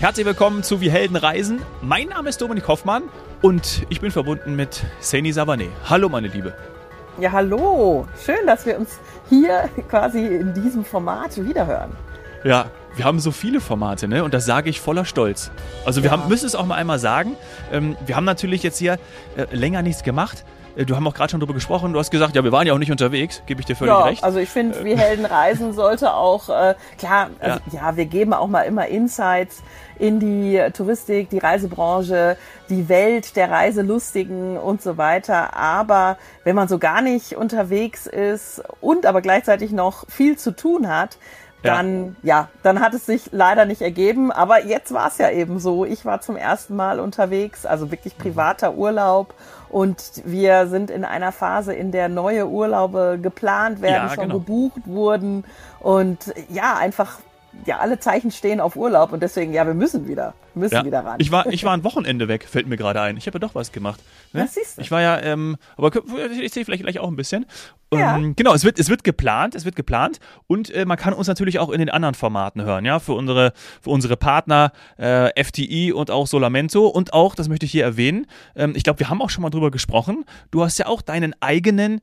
Herzlich willkommen zu Wir Helden reisen. Mein Name ist Dominik Hoffmann und ich bin verbunden mit Saini Savané. Hallo, meine Liebe. Ja, hallo. Schön, dass wir uns hier quasi in diesem Format wiederhören. Ja, wir haben so viele Formate, ne? Und das sage ich voller Stolz. Also wir ja. haben, müssen es auch mal einmal sagen. Ähm, wir haben natürlich jetzt hier äh, länger nichts gemacht. Äh, du hast auch gerade schon darüber gesprochen. Du hast gesagt, ja, wir waren ja auch nicht unterwegs. Gebe ich dir völlig ja, recht. Also ich finde, wie Helden reisen sollte auch, äh, klar, also, ja. ja, wir geben auch mal immer Insights in die Touristik, die Reisebranche, die Welt der Reiselustigen und so weiter. Aber wenn man so gar nicht unterwegs ist und aber gleichzeitig noch viel zu tun hat, dann, ja. ja, dann hat es sich leider nicht ergeben. Aber jetzt war es ja eben so. Ich war zum ersten Mal unterwegs, also wirklich privater Urlaub. Und wir sind in einer Phase, in der neue Urlaube geplant werden, ja, schon genau. gebucht wurden. Und ja, einfach ja, alle Zeichen stehen auf Urlaub und deswegen, ja, wir müssen wieder, müssen ja. wieder ran. Ich war, ich war ein Wochenende weg, fällt mir gerade ein. Ich habe ja doch was gemacht. Ne? Das siehst du. Ich war ja, ähm, aber ich sehe vielleicht gleich auch ein bisschen. Ja. Ähm, genau, es wird, es wird geplant, es wird geplant und äh, man kann uns natürlich auch in den anderen Formaten hören, ja, für unsere, für unsere Partner äh, FTI und auch Solamento und auch, das möchte ich hier erwähnen, ähm, ich glaube, wir haben auch schon mal drüber gesprochen, du hast ja auch deinen eigenen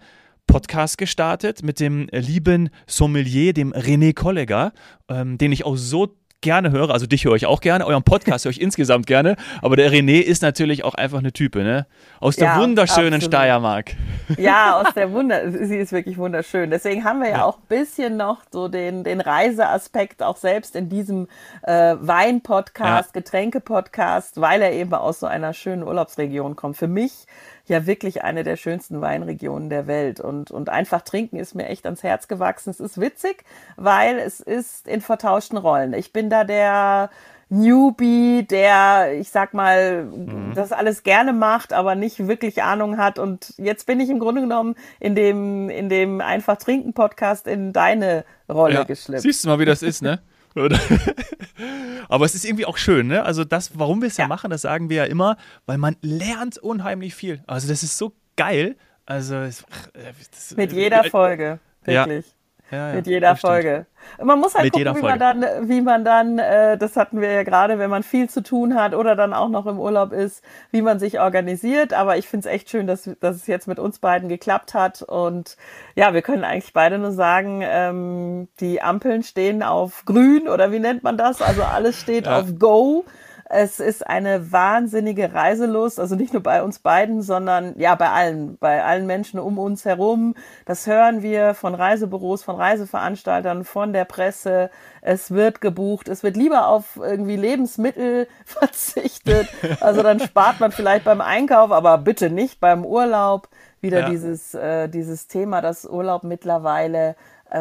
Podcast gestartet mit dem lieben Sommelier, dem René Kollegger, ähm, den ich auch so gerne höre, also dich höre ich auch gerne, euren Podcast höre ich insgesamt gerne, aber der René ist natürlich auch einfach eine Type, ne? Aus der ja, wunderschönen absolut. Steiermark. Ja, aus der Wunder, sie ist wirklich wunderschön. Deswegen haben wir ja, ja. auch ein bisschen noch so den, den Reiseaspekt auch selbst in diesem äh, Wein-Podcast, ja. Getränke-Podcast, weil er eben aus so einer schönen Urlaubsregion kommt. Für mich ja wirklich eine der schönsten Weinregionen der Welt. Und, und einfach trinken ist mir echt ans Herz gewachsen. Es ist witzig, weil es ist in vertauschten Rollen. Ich bin da der Newbie, der, ich sag mal, mhm. das alles gerne macht, aber nicht wirklich Ahnung hat. Und jetzt bin ich im Grunde genommen in dem, in dem Einfach Trinken Podcast in deine Rolle ja, geschlüpft. Siehst du mal, wie das ist, ne? Aber es ist irgendwie auch schön, ne? Also das, warum wir es ja. ja. machen, das sagen wir ja immer, weil man lernt unheimlich viel. Also das ist so geil. Also es, ach, das, mit jeder Folge, wirklich. Ja. Ja, ja, mit jeder Folge. Man muss halt mit gucken, wie man dann, wie man dann, äh, das hatten wir ja gerade, wenn man viel zu tun hat oder dann auch noch im Urlaub ist, wie man sich organisiert. Aber ich finde es echt schön, dass, dass es jetzt mit uns beiden geklappt hat. Und ja, wir können eigentlich beide nur sagen, ähm, die Ampeln stehen auf grün oder wie nennt man das? Also alles steht ja. auf Go. Es ist eine wahnsinnige Reiselust, also nicht nur bei uns beiden, sondern ja bei allen, bei allen Menschen um uns herum. Das hören wir von Reisebüros, von Reiseveranstaltern, von der Presse. Es wird gebucht, es wird lieber auf irgendwie Lebensmittel verzichtet. Also dann spart man vielleicht beim Einkauf, aber bitte nicht beim Urlaub. Wieder ja. dieses, äh, dieses Thema, dass Urlaub mittlerweile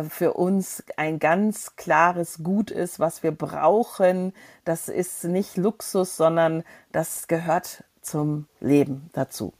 für uns ein ganz klares Gut ist, was wir brauchen. Das ist nicht Luxus, sondern das gehört zum Leben dazu.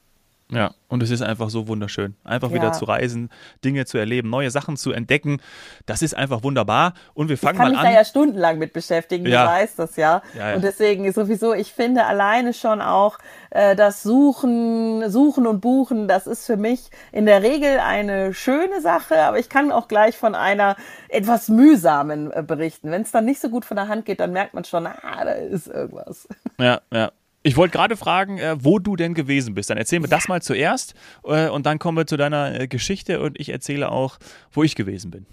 Ja, und es ist einfach so wunderschön. Einfach ja. wieder zu reisen, Dinge zu erleben, neue Sachen zu entdecken. Das ist einfach wunderbar. Und wir fangen mal an. Ich kann mich da ja stundenlang mit beschäftigen, ja. du weißt das ja. ja, ja. Und deswegen sowieso, ich finde alleine schon auch äh, das Suchen, Suchen und Buchen, das ist für mich in der Regel eine schöne Sache, aber ich kann auch gleich von einer etwas mühsamen äh, berichten. Wenn es dann nicht so gut von der Hand geht, dann merkt man schon, ah, da ist irgendwas. Ja, ja. Ich wollte gerade fragen, äh, wo du denn gewesen bist. Dann erzähl mir ja. das mal zuerst äh, und dann kommen wir zu deiner äh, Geschichte und ich erzähle auch, wo ich gewesen bin.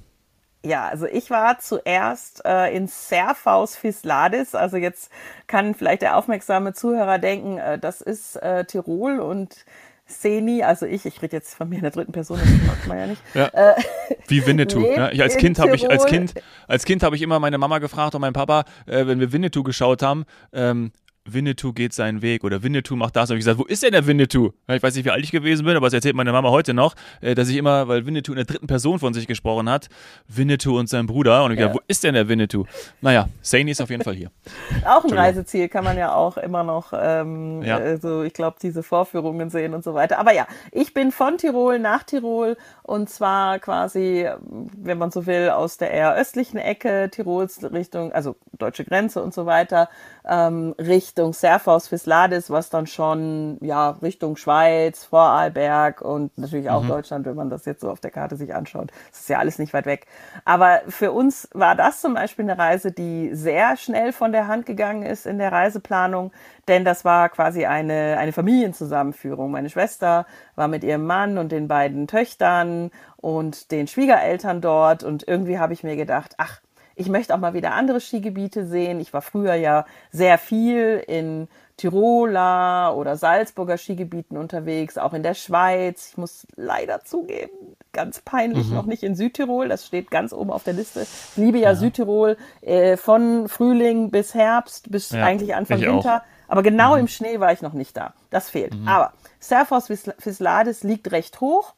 Ja, also ich war zuerst äh, in Serfaus Fisladis. Also jetzt kann vielleicht der aufmerksame Zuhörer denken, äh, das ist äh, Tirol und Seni, also ich, ich rede jetzt von mir in der dritten Person, das macht man ja nicht. Ja. Äh, Wie Winnetou. Ne? Ich als Kind habe ich als Kind als Kind habe ich immer meine Mama gefragt und meinen Papa, äh, wenn wir Winnetou geschaut haben, ähm, Winnetou geht seinen Weg oder Winnetou macht das. Und ich gesagt, wo ist denn der Winnetou? Ich weiß nicht, wie alt ich gewesen bin, aber es erzählt meine Mama heute noch, äh, dass ich immer, weil Winnetou in der dritten Person von sich gesprochen hat, Winnetou und sein Bruder. Und ich ja. gesagt, wo ist denn der Winnetou? Naja, Saini ist auf jeden Fall hier. Auch ein Reiseziel kann man ja auch immer noch, ähm, ja. also ich glaube, diese Vorführungen sehen und so weiter. Aber ja, ich bin von Tirol nach Tirol und zwar quasi, wenn man so will, aus der eher östlichen Ecke Tirols Richtung, also deutsche Grenze und so weiter, ähm, Richtung Richtung Serfaus Fisladis, was dann schon ja Richtung Schweiz, Vorarlberg und natürlich auch mhm. Deutschland, wenn man das jetzt so auf der Karte sich anschaut. Das ist ja alles nicht weit weg. Aber für uns war das zum Beispiel eine Reise, die sehr schnell von der Hand gegangen ist in der Reiseplanung, denn das war quasi eine, eine Familienzusammenführung. Meine Schwester war mit ihrem Mann und den beiden Töchtern und den Schwiegereltern dort und irgendwie habe ich mir gedacht, ach, ich möchte auch mal wieder andere Skigebiete sehen. Ich war früher ja sehr viel in Tiroler oder Salzburger Skigebieten unterwegs, auch in der Schweiz. Ich muss leider zugeben, ganz peinlich mhm. noch nicht in Südtirol. Das steht ganz oben auf der Liste. Ich liebe ja, ja. Südtirol äh, von Frühling bis Herbst bis ja, eigentlich Anfang Winter. Auch. Aber genau mhm. im Schnee war ich noch nicht da. Das fehlt. Mhm. Aber Serfos Vislades liegt recht hoch.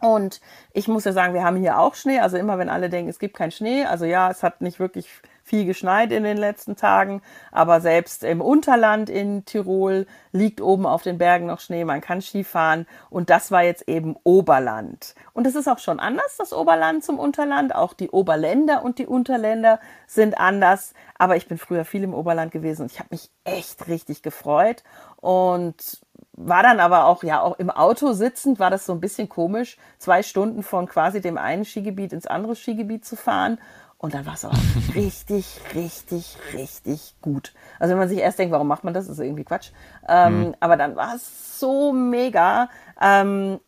Und ich muss ja sagen, wir haben hier auch Schnee. Also immer wenn alle denken, es gibt keinen Schnee. Also ja, es hat nicht wirklich viel geschneit in den letzten Tagen. Aber selbst im Unterland in Tirol liegt oben auf den Bergen noch Schnee. Man kann Skifahren. Und das war jetzt eben Oberland. Und es ist auch schon anders, das Oberland zum Unterland. Auch die Oberländer und die Unterländer sind anders. Aber ich bin früher viel im Oberland gewesen und ich habe mich echt richtig gefreut. Und war dann aber auch, ja, auch im Auto sitzend war das so ein bisschen komisch, zwei Stunden von quasi dem einen Skigebiet ins andere Skigebiet zu fahren. Und dann war es auch richtig, richtig, richtig gut. Also wenn man sich erst denkt, warum macht man das, ist irgendwie Quatsch. Ähm, mhm. Aber dann war es so mega. Ähm,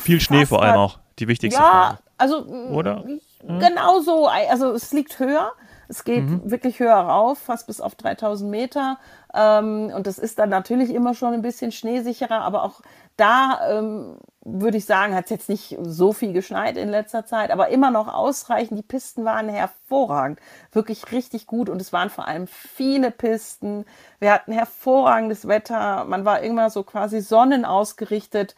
Viel Schnee vor allem auch, die wichtigste ja, Frage. Also, Oder? Genau so. Also es liegt höher. Es geht mhm. wirklich höher rauf, fast bis auf 3000 Meter. Ähm, und das ist dann natürlich immer schon ein bisschen schneesicherer, aber auch da ähm, würde ich sagen, hat es jetzt nicht so viel geschneit in letzter Zeit, aber immer noch ausreichend. Die Pisten waren hervorragend, wirklich richtig gut und es waren vor allem viele Pisten. Wir hatten hervorragendes Wetter, man war immer so quasi sonnenausgerichtet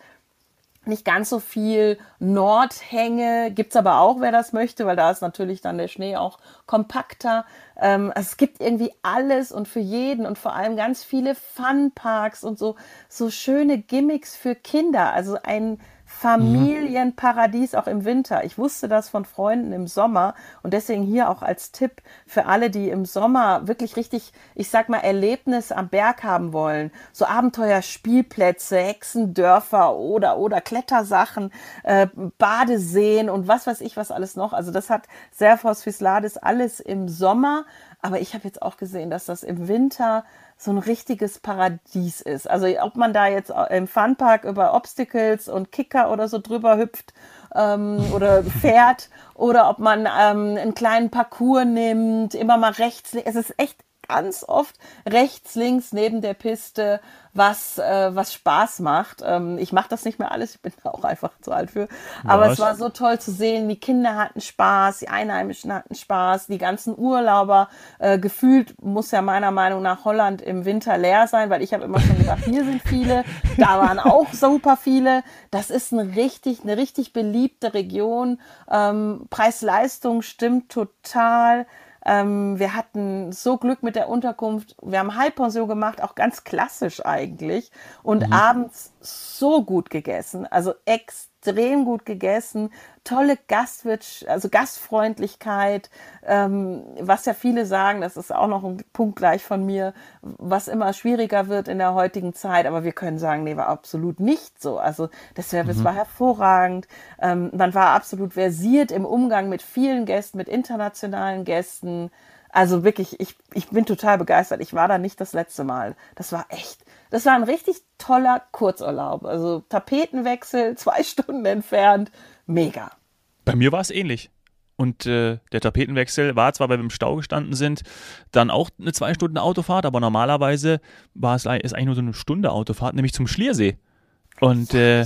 nicht ganz so viel Nordhänge, gibt's aber auch, wer das möchte, weil da ist natürlich dann der Schnee auch kompakter. Ähm, also es gibt irgendwie alles und für jeden und vor allem ganz viele Funparks und so, so schöne Gimmicks für Kinder. Also ein Familienparadies auch im Winter. Ich wusste das von Freunden im Sommer und deswegen hier auch als Tipp für alle, die im Sommer wirklich richtig, ich sag mal, Erlebnis am Berg haben wollen. So Abenteuerspielplätze, Hexendörfer oder, oder Klettersachen, äh, Badeseen und was weiß ich was alles noch. Also das hat Serfos Fisladis alles im Sommer. Aber ich habe jetzt auch gesehen, dass das im Winter so ein richtiges Paradies ist. Also ob man da jetzt im Funpark über Obstacles und Kicker oder so drüber hüpft ähm, oder fährt oder ob man ähm, einen kleinen Parcours nimmt, immer mal rechts. Es ist echt ganz oft rechts, links neben der Piste, was, äh, was Spaß macht. Ähm, ich mache das nicht mehr alles, ich bin da auch einfach zu alt für. Aber was? es war so toll zu sehen, die Kinder hatten Spaß, die Einheimischen hatten Spaß, die ganzen Urlauber. Äh, gefühlt muss ja meiner Meinung nach Holland im Winter leer sein, weil ich habe immer schon gedacht, hier sind viele, da waren auch super viele. Das ist eine richtig, eine richtig beliebte Region. Ähm, Preis-Leistung stimmt total. Ähm, wir hatten so Glück mit der Unterkunft. Wir haben Halbpension gemacht, auch ganz klassisch eigentlich. Und mhm. abends so gut gegessen. Also extrem extrem gut gegessen, tolle Gastwirtschaft, also Gastfreundlichkeit, ähm, was ja viele sagen, das ist auch noch ein Punkt gleich von mir, was immer schwieriger wird in der heutigen Zeit, aber wir können sagen, nee, war absolut nicht so. Also der Service mhm. war hervorragend, ähm, man war absolut versiert im Umgang mit vielen Gästen, mit internationalen Gästen. Also wirklich, ich, ich bin total begeistert. Ich war da nicht das letzte Mal. Das war echt das war ein richtig toller Kurzurlaub. Also Tapetenwechsel, zwei Stunden entfernt. Mega. Bei mir war es ähnlich. Und äh, der Tapetenwechsel war zwar, weil wir im Stau gestanden sind, dann auch eine zwei Stunden Autofahrt, aber normalerweise war es ist eigentlich nur so eine Stunde Autofahrt, nämlich zum Schliersee. Und äh,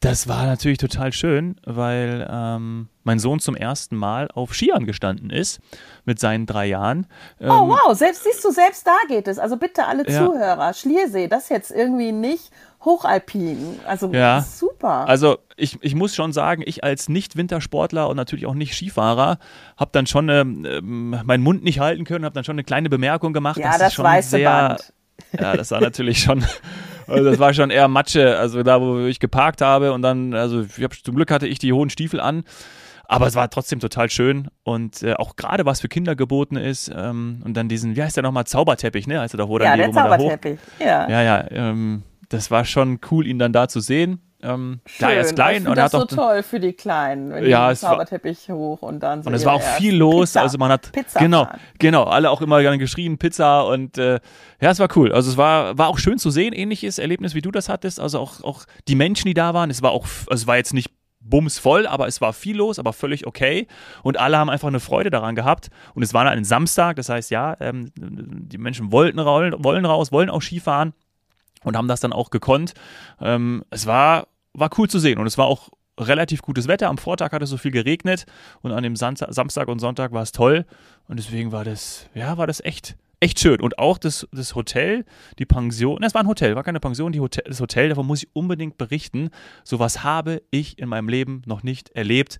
das war natürlich total schön, weil ähm, mein Sohn zum ersten Mal auf Skiern gestanden ist mit seinen drei Jahren. Oh, ähm, oh wow, selbst siehst du, selbst da geht es. Also bitte alle ja. Zuhörer, Schliersee, das jetzt irgendwie nicht hochalpin. Also ja. super. Also ich, ich muss schon sagen, ich als Nicht-Wintersportler und natürlich auch nicht Skifahrer habe dann schon äh, meinen Mund nicht halten können, habe dann schon eine kleine Bemerkung gemacht. Ja, das, das schon weiße sehr, Band. Ja, das war natürlich schon also das war schon eher Matsche, also da, wo ich geparkt habe und dann, also ich hab, zum Glück hatte ich die hohen Stiefel an. aber es war trotzdem total schön und äh, auch gerade was für Kinder geboten ist. Ähm, und dann diesen, wie heißt der nochmal, Zauberteppich, ne? Also da wo dann ja, die, der Zauberteppich, ja. Ja, ja, ähm, das war schon cool, ihn dann da zu sehen. Ähm, klar, er ist klein und er hat das auch so toll für die Kleinen, wenn ja, die Zauberteppich war, hoch und dann so. Und es war auch viel los, Pizza, also man hat Pizza genau, fahren. genau, alle auch immer gerne geschrien Pizza und äh, ja, es war cool. Also es war war auch schön zu sehen, ähnliches Erlebnis wie du das hattest. Also auch auch die Menschen, die da waren, es war auch, also es war jetzt nicht bumsvoll, aber es war viel los, aber völlig okay. Und alle haben einfach eine Freude daran gehabt. Und es war dann ein Samstag, das heißt, ja, ähm, die Menschen wollten wollen raus, wollen auch Skifahren und haben das dann auch gekonnt. Ähm, es war, war cool zu sehen und es war auch relativ gutes Wetter. Am Vortag hat es so viel geregnet und an dem Samstag und Sonntag war es toll. Und deswegen war das, ja, war das echt, echt schön. Und auch das, das Hotel, die Pension, es war ein Hotel, war keine Pension, die Hotel, das Hotel, davon muss ich unbedingt berichten. Sowas habe ich in meinem Leben noch nicht erlebt.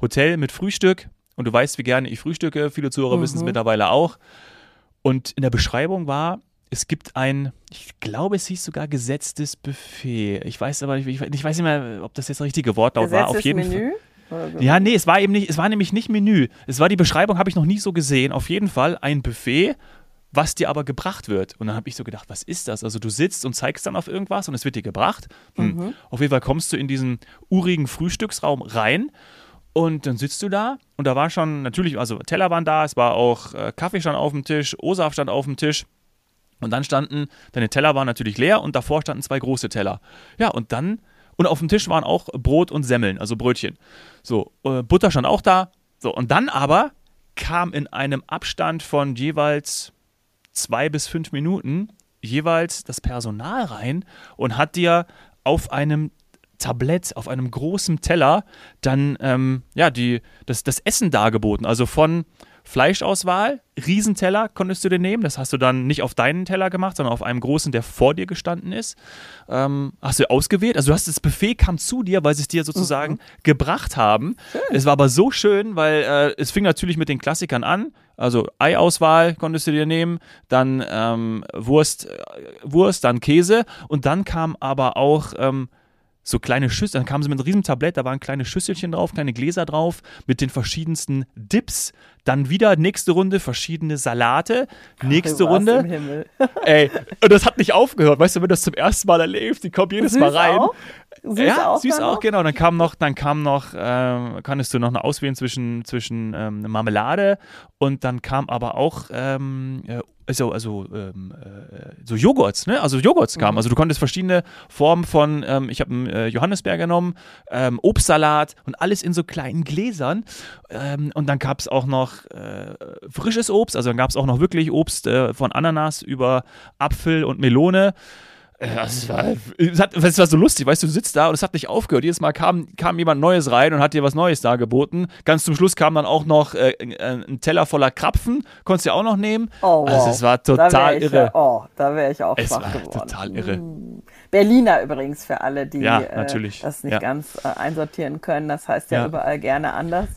Hotel mit Frühstück und du weißt, wie gerne ich frühstücke. Viele Zuhörer mhm. wissen es mittlerweile auch. Und in der Beschreibung war, es gibt ein, ich glaube, es hieß sogar gesetztes Buffet. Ich weiß aber, ich, ich weiß nicht mehr, ob das jetzt das richtige Wortlaut war. Auf jeden Menü? Fall. Ja, nee, es war eben nicht, es war nämlich nicht Menü. Es war die Beschreibung, habe ich noch nie so gesehen. Auf jeden Fall ein Buffet, was dir aber gebracht wird. Und dann habe ich so gedacht, was ist das? Also du sitzt und zeigst dann auf irgendwas und es wird dir gebracht. Hm. Mhm. Auf jeden Fall kommst du in diesen urigen Frühstücksraum rein und dann sitzt du da und da war schon natürlich, also Teller waren da, es war auch äh, Kaffee stand auf dem Tisch, Osaf stand auf dem Tisch. Und dann standen, deine Teller waren natürlich leer und davor standen zwei große Teller. Ja, und dann, und auf dem Tisch waren auch Brot und Semmeln, also Brötchen. So, äh, Butter stand auch da. So, und dann aber kam in einem Abstand von jeweils zwei bis fünf Minuten jeweils das Personal rein und hat dir auf einem Tablett, auf einem großen Teller dann ähm, ja, die, das, das Essen dargeboten. Also von Fleischauswahl, Riesenteller konntest du dir nehmen. Das hast du dann nicht auf deinen Teller gemacht, sondern auf einem großen, der vor dir gestanden ist. Ähm, hast du ausgewählt. Also du hast das Buffet kam zu dir, weil sie es dir sozusagen mhm. gebracht haben. Schön. Es war aber so schön, weil äh, es fing natürlich mit den Klassikern an. Also Eiauswahl konntest du dir nehmen, dann ähm, Wurst, äh, Wurst, dann Käse und dann kam aber auch ähm, so kleine Schüsseln, dann kamen sie mit einem riesen Tablett, da waren kleine Schüsselchen drauf, kleine Gläser drauf mit den verschiedensten Dips. Dann wieder nächste Runde verschiedene Salate, nächste Ach, Runde. Ey, und das hat nicht aufgehört. Weißt du, wenn du das zum ersten Mal erlebst, die kommen jedes Mal rein. Auch? Süß ja, auch süß auch, noch? genau. Dann kam noch, dann kam noch, ähm, kannst du noch eine auswählen zwischen, zwischen ähm, Marmelade und dann kam aber auch ähm, äh, also, also ähm, äh, so Joghurts, ne? Also Joghurts kamen. Mhm. Also du konntest verschiedene Formen von, ähm, ich habe einen äh, Johannisbeer genommen, ähm, Obstsalat und alles in so kleinen Gläsern. Ähm, und dann gab es auch noch äh, frisches Obst, also dann gab es auch noch wirklich Obst äh, von Ananas über Apfel und Melone. Es war, es, hat, es war so lustig, weißt du, du sitzt da und es hat nicht aufgehört. Jedes Mal kam, kam jemand Neues rein und hat dir was Neues dargeboten. Ganz zum Schluss kam dann auch noch äh, ein Teller voller Krapfen, konntest du auch noch nehmen. Oh, wow. Also es war total ich, irre. Oh, da wäre ich auch es schwach war geworden. total irre. Mm. Berliner übrigens für alle, die ja, äh, das nicht ja. ganz äh, einsortieren können. Das heißt ja, ja. überall gerne anders.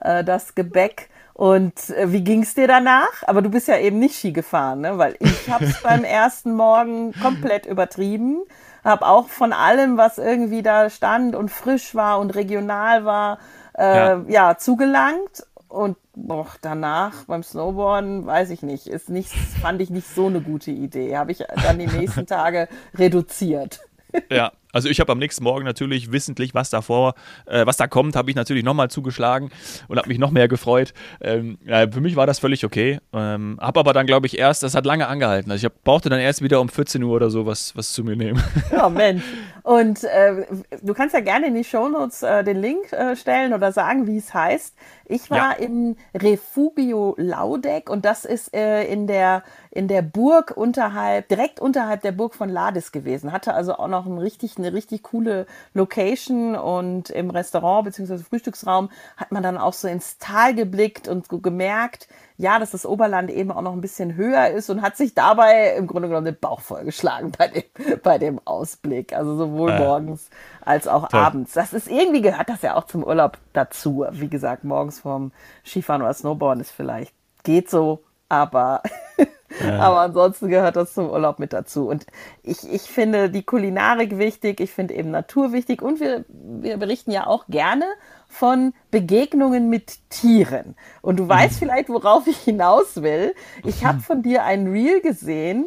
Äh, das Gebäck und äh, wie ging's dir danach? Aber du bist ja eben nicht Ski gefahren, ne? Weil ich hab's beim ersten Morgen komplett übertrieben. Hab auch von allem, was irgendwie da stand und frisch war und regional war, äh, ja. ja, zugelangt. Und boah, danach beim Snowboarden, weiß ich nicht, ist nicht, fand ich nicht so eine gute Idee. Habe ich dann die nächsten Tage reduziert. Ja, also ich habe am nächsten Morgen natürlich wissentlich, was davor, äh, was da kommt, habe ich natürlich nochmal zugeschlagen und habe mich noch mehr gefreut. Ähm, ja, für mich war das völlig okay. Ähm, habe aber dann, glaube ich, erst, das hat lange angehalten. Also ich hab, brauchte dann erst wieder um 14 Uhr oder so was, was zu mir nehmen. Ja, Mensch. Und äh, du kannst ja gerne in die Shownotes äh, den Link äh, stellen oder sagen, wie es heißt. Ich war ja. im Refugio Laudeck und das ist äh, in der in der Burg unterhalb, direkt unterhalb der Burg von Lades gewesen. Hatte also auch noch ein richtig, eine richtig coole Location und im Restaurant bzw. Frühstücksraum hat man dann auch so ins Tal geblickt und gemerkt, ja, dass das Oberland eben auch noch ein bisschen höher ist und hat sich dabei im Grunde genommen den Bauch vollgeschlagen bei dem, bei dem Ausblick. Also sowohl äh, morgens als auch toll. abends. Das ist irgendwie gehört das ja auch zum Urlaub dazu. Wie gesagt, morgens vorm Skifahren oder Snowboarden ist vielleicht geht so, aber Aber ansonsten gehört das zum Urlaub mit dazu. Und ich, ich finde die Kulinarik wichtig, ich finde eben Natur wichtig und wir, wir berichten ja auch gerne von Begegnungen mit Tieren. Und du weißt mhm. vielleicht, worauf ich hinaus will. Ich habe von dir ein Reel gesehen,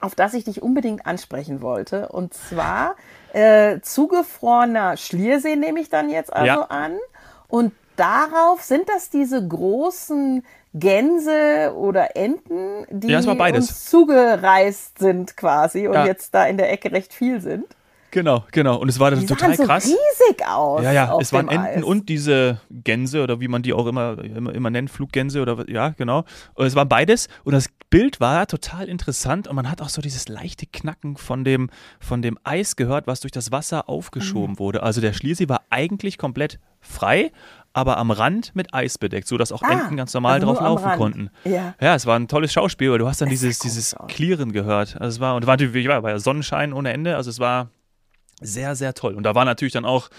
auf das ich dich unbedingt ansprechen wollte. Und zwar äh, zugefrorener Schliersee nehme ich dann jetzt also ja. an. Und darauf sind das diese großen Gänse oder Enten, die ja, uns zugereist sind quasi und ja. jetzt da in der Ecke recht viel sind. Genau, genau. Und es war die total so krass. riesig aus. Ja, ja, es waren Enten Eis. und diese Gänse oder wie man die auch immer, immer, immer nennt, Fluggänse oder ja, genau. Und es war beides. Und das Bild war total interessant und man hat auch so dieses leichte Knacken von dem, von dem Eis gehört, was durch das Wasser aufgeschoben mhm. wurde. Also der Schliersee war eigentlich komplett frei, aber am Rand mit Eis bedeckt, sodass auch ah, Enten ganz normal also drauf laufen konnten. Ja. ja, es war ein tolles Schauspiel, weil du hast dann dieses, dieses Klirren gehört. Also es war, und war natürlich, war ja Sonnenschein ohne Ende, also es war sehr, sehr toll. Und da war natürlich dann auch,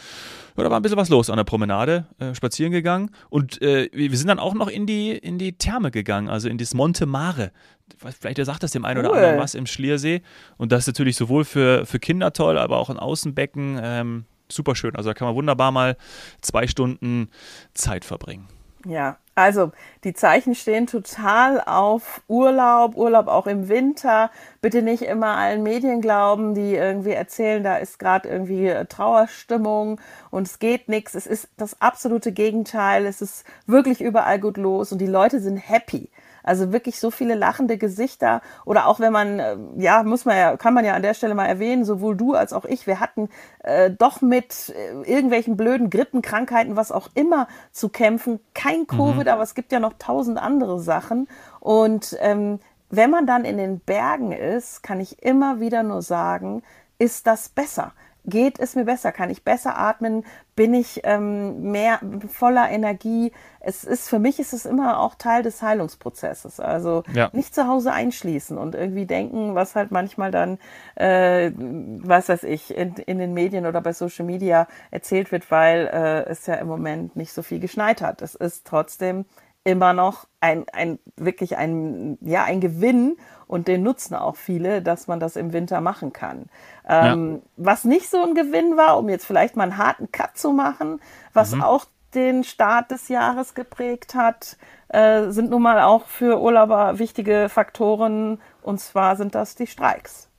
ja, da war ein bisschen was los an der Promenade, äh, spazieren gegangen. Und äh, wir sind dann auch noch in die, in die Therme gegangen, also in das Monte Mare. Vielleicht sagt das dem einen cool. oder anderen was im Schliersee. Und das ist natürlich sowohl für, für Kinder toll, aber auch ein Außenbecken. Ähm, super schön. Also da kann man wunderbar mal zwei Stunden Zeit verbringen. Ja, also die Zeichen stehen total auf Urlaub, Urlaub auch im Winter. Bitte nicht immer allen Medien glauben, die irgendwie erzählen, da ist gerade irgendwie Trauerstimmung und es geht nichts. Es ist das absolute Gegenteil. Es ist wirklich überall gut los und die Leute sind happy. Also wirklich so viele lachende Gesichter oder auch wenn man, äh, ja, muss man ja, kann man ja an der Stelle mal erwähnen, sowohl du als auch ich, wir hatten äh, doch mit äh, irgendwelchen blöden Grippenkrankheiten, was auch immer zu kämpfen. Kein mhm. Covid, aber es gibt ja noch tausend andere Sachen. Und ähm, wenn man dann in den Bergen ist, kann ich immer wieder nur sagen, ist das besser geht es mir besser? Kann ich besser atmen? Bin ich ähm, mehr voller Energie? Es ist für mich ist es immer auch Teil des Heilungsprozesses. Also ja. nicht zu Hause einschließen und irgendwie denken, was halt manchmal dann, äh, was weiß ich, in, in den Medien oder bei Social Media erzählt wird, weil äh, es ja im Moment nicht so viel geschneit hat. Es ist trotzdem immer noch ein, ein wirklich ein, ja, ein Gewinn und den nutzen auch viele, dass man das im Winter machen kann. Ähm, ja. Was nicht so ein Gewinn war, um jetzt vielleicht mal einen harten Cut zu machen, was mhm. auch den Start des Jahres geprägt hat, äh, sind nun mal auch für Urlauber wichtige Faktoren und zwar sind das die Streiks.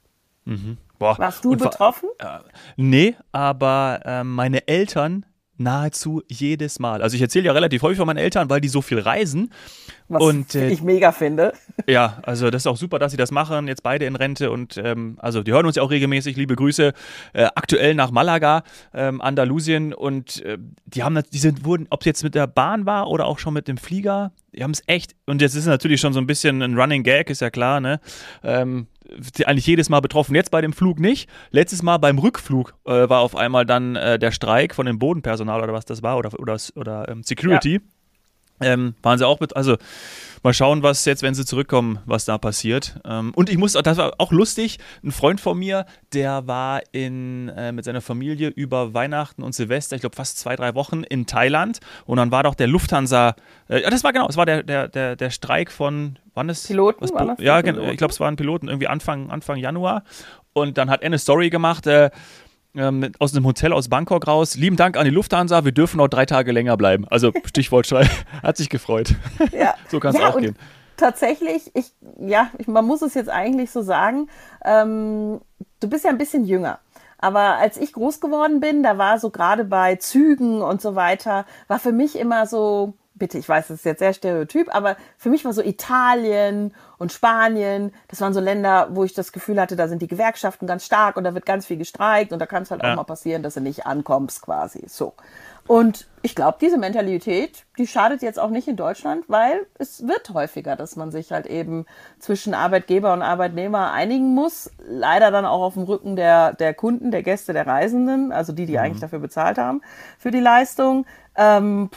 Mhm. Warst du betroffen? Äh, nee, aber äh, meine Eltern nahezu jedes Mal. Also ich erzähle ja relativ häufig von meinen Eltern, weil die so viel reisen. Was und, äh, ich mega finde. Ja, also das ist auch super, dass sie das machen, jetzt beide in Rente und ähm, also die hören uns ja auch regelmäßig, liebe Grüße, äh, aktuell nach Malaga, ähm, Andalusien und äh, die haben, die sind, wurden, ob es jetzt mit der Bahn war oder auch schon mit dem Flieger, die haben es echt, und jetzt ist es natürlich schon so ein bisschen ein Running Gag, ist ja klar, ne, ähm, eigentlich jedes Mal betroffen. Jetzt bei dem Flug nicht. Letztes Mal beim Rückflug äh, war auf einmal dann äh, der Streik von dem Bodenpersonal oder was das war oder, oder, oder ähm, Security. Ja. Ähm, waren sie auch mit, also mal schauen, was jetzt, wenn sie zurückkommen, was da passiert. Ähm, und ich muss, das war auch lustig, ein Freund von mir, der war in, äh, mit seiner Familie über Weihnachten und Silvester, ich glaube fast zwei, drei Wochen in Thailand und dann war doch der Lufthansa, äh, ja das war genau, es war der, der, der, der Streik von, wann ist Piloten? Was, war ja, Piloten? ich glaube es waren Piloten, irgendwie Anfang, Anfang Januar und dann hat er eine Story gemacht, äh, ähm, aus einem Hotel aus Bangkok raus. Lieben Dank an die Lufthansa, wir dürfen noch drei Tage länger bleiben. Also Stichwort Schrei, hat sich gefreut. Ja. so kann es ja, auch gehen. Tatsächlich, ich, ja, ich, man muss es jetzt eigentlich so sagen, ähm, du bist ja ein bisschen jünger. Aber als ich groß geworden bin, da war so gerade bei Zügen und so weiter, war für mich immer so, bitte, ich weiß, das ist jetzt sehr stereotyp, aber für mich war so Italien und Spanien, das waren so Länder, wo ich das Gefühl hatte, da sind die Gewerkschaften ganz stark und da wird ganz viel gestreikt und da kann es halt ja. auch mal passieren, dass du nicht ankommst quasi. So. Und ich glaube, diese Mentalität, die schadet jetzt auch nicht in Deutschland, weil es wird häufiger, dass man sich halt eben zwischen Arbeitgeber und Arbeitnehmer einigen muss. Leider dann auch auf dem Rücken der, der Kunden, der Gäste, der Reisenden, also die, die mhm. eigentlich dafür bezahlt haben, für die Leistung. Ähm,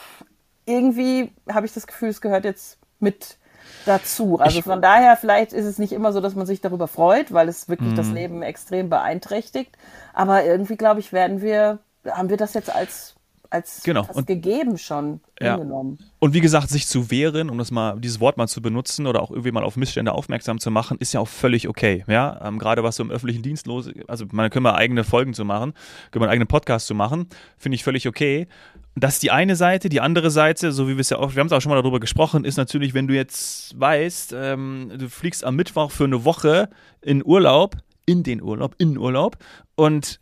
irgendwie habe ich das Gefühl, es gehört jetzt mit dazu. Also ich, von daher, vielleicht ist es nicht immer so, dass man sich darüber freut, weil es wirklich das mhm. Leben extrem beeinträchtigt. Aber irgendwie, glaube ich, werden wir, haben wir das jetzt als als, genau. als gegeben schon ja. hingenommen. Und wie gesagt, sich zu wehren, um das mal, dieses Wort mal zu benutzen oder auch irgendwie mal auf Missstände aufmerksam zu machen, ist ja auch völlig okay. Ja, ähm, gerade was so im öffentlichen Dienst los, ist, also man können wir eigene Folgen zu machen, können wir einen eigenen Podcast zu machen, finde ich völlig okay. Das ist die eine Seite. Die andere Seite, so wie wir es ja auch, wir haben es auch schon mal darüber gesprochen, ist natürlich, wenn du jetzt weißt, ähm, du fliegst am Mittwoch für eine Woche in Urlaub, in den Urlaub, in den Urlaub und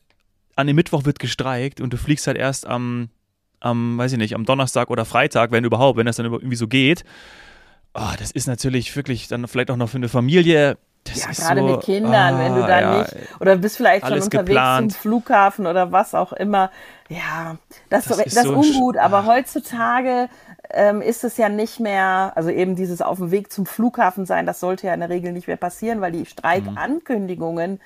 an dem Mittwoch wird gestreikt und du fliegst halt erst am, am, weiß ich nicht, am Donnerstag oder Freitag, wenn überhaupt, wenn das dann irgendwie so geht. Oh, das ist natürlich wirklich dann vielleicht auch noch für eine Familie das ja, gerade so, mit Kindern, ah, wenn du ah, da ja, nicht, oder bist vielleicht schon unterwegs geplant. zum Flughafen oder was auch immer. Ja, das, das, ist, das so ungut, aber heutzutage ähm, ist es ja nicht mehr, also eben dieses auf dem Weg zum Flughafen sein, das sollte ja in der Regel nicht mehr passieren, weil die Streikankündigungen mhm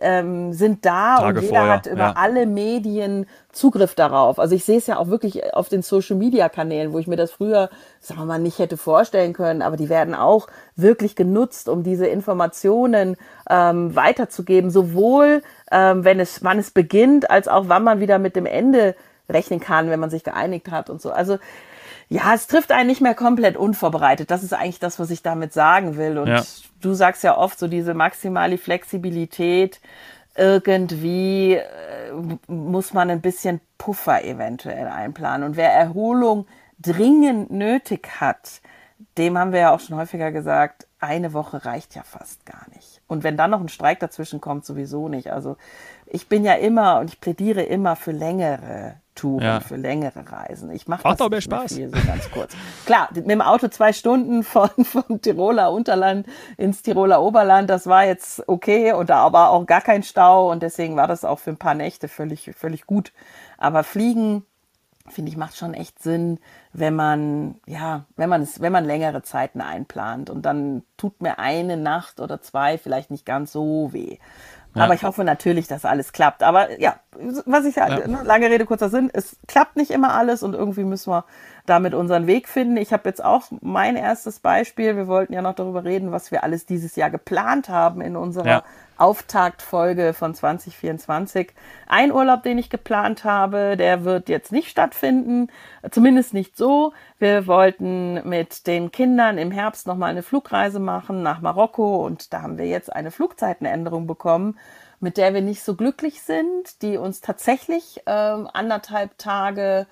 ähm, sind da Tage und jeder vorher, hat über ja. alle Medien Zugriff darauf. Also ich sehe es ja auch wirklich auf den Social Media Kanälen, wo ich mir das früher, sagen wir mal, nicht hätte vorstellen können, aber die werden auch wirklich genutzt, um diese Informationen ähm, weiterzugeben, sowohl ähm, wenn es, wann es beginnt, als auch wann man wieder mit dem Ende rechnen kann, wenn man sich geeinigt hat und so. Also ja, es trifft einen nicht mehr komplett unvorbereitet. Das ist eigentlich das, was ich damit sagen will. Und ja. Du sagst ja oft so diese maximale Flexibilität. Irgendwie äh, muss man ein bisschen Puffer eventuell einplanen. Und wer Erholung dringend nötig hat, dem haben wir ja auch schon häufiger gesagt, eine Woche reicht ja fast gar nicht. Und wenn dann noch ein Streik dazwischen kommt, sowieso nicht. Also ich bin ja immer und ich plädiere immer für längere Touren, ja. für längere Reisen. Ich mache das auch mehr Spaß. Viel, so ganz kurz. Klar, mit dem Auto zwei Stunden von, vom Tiroler Unterland ins Tiroler Oberland, das war jetzt okay und da war auch gar kein Stau und deswegen war das auch für ein paar Nächte völlig, völlig gut. Aber Fliegen, finde ich, macht schon echt Sinn, wenn man, ja, wenn man es, wenn man längere Zeiten einplant und dann tut mir eine Nacht oder zwei vielleicht nicht ganz so weh. Ja. Aber ich hoffe natürlich, dass alles klappt. Aber ja, was ich ja, ne, lange Rede, kurzer Sinn, es klappt nicht immer alles und irgendwie müssen wir damit unseren Weg finden. Ich habe jetzt auch mein erstes Beispiel. Wir wollten ja noch darüber reden, was wir alles dieses Jahr geplant haben in unserer ja. Auftaktfolge von 2024. Ein Urlaub, den ich geplant habe, der wird jetzt nicht stattfinden, zumindest nicht so. Wir wollten mit den Kindern im Herbst nochmal eine Flugreise machen nach Marokko und da haben wir jetzt eine Flugzeitenänderung bekommen, mit der wir nicht so glücklich sind, die uns tatsächlich ähm, anderthalb Tage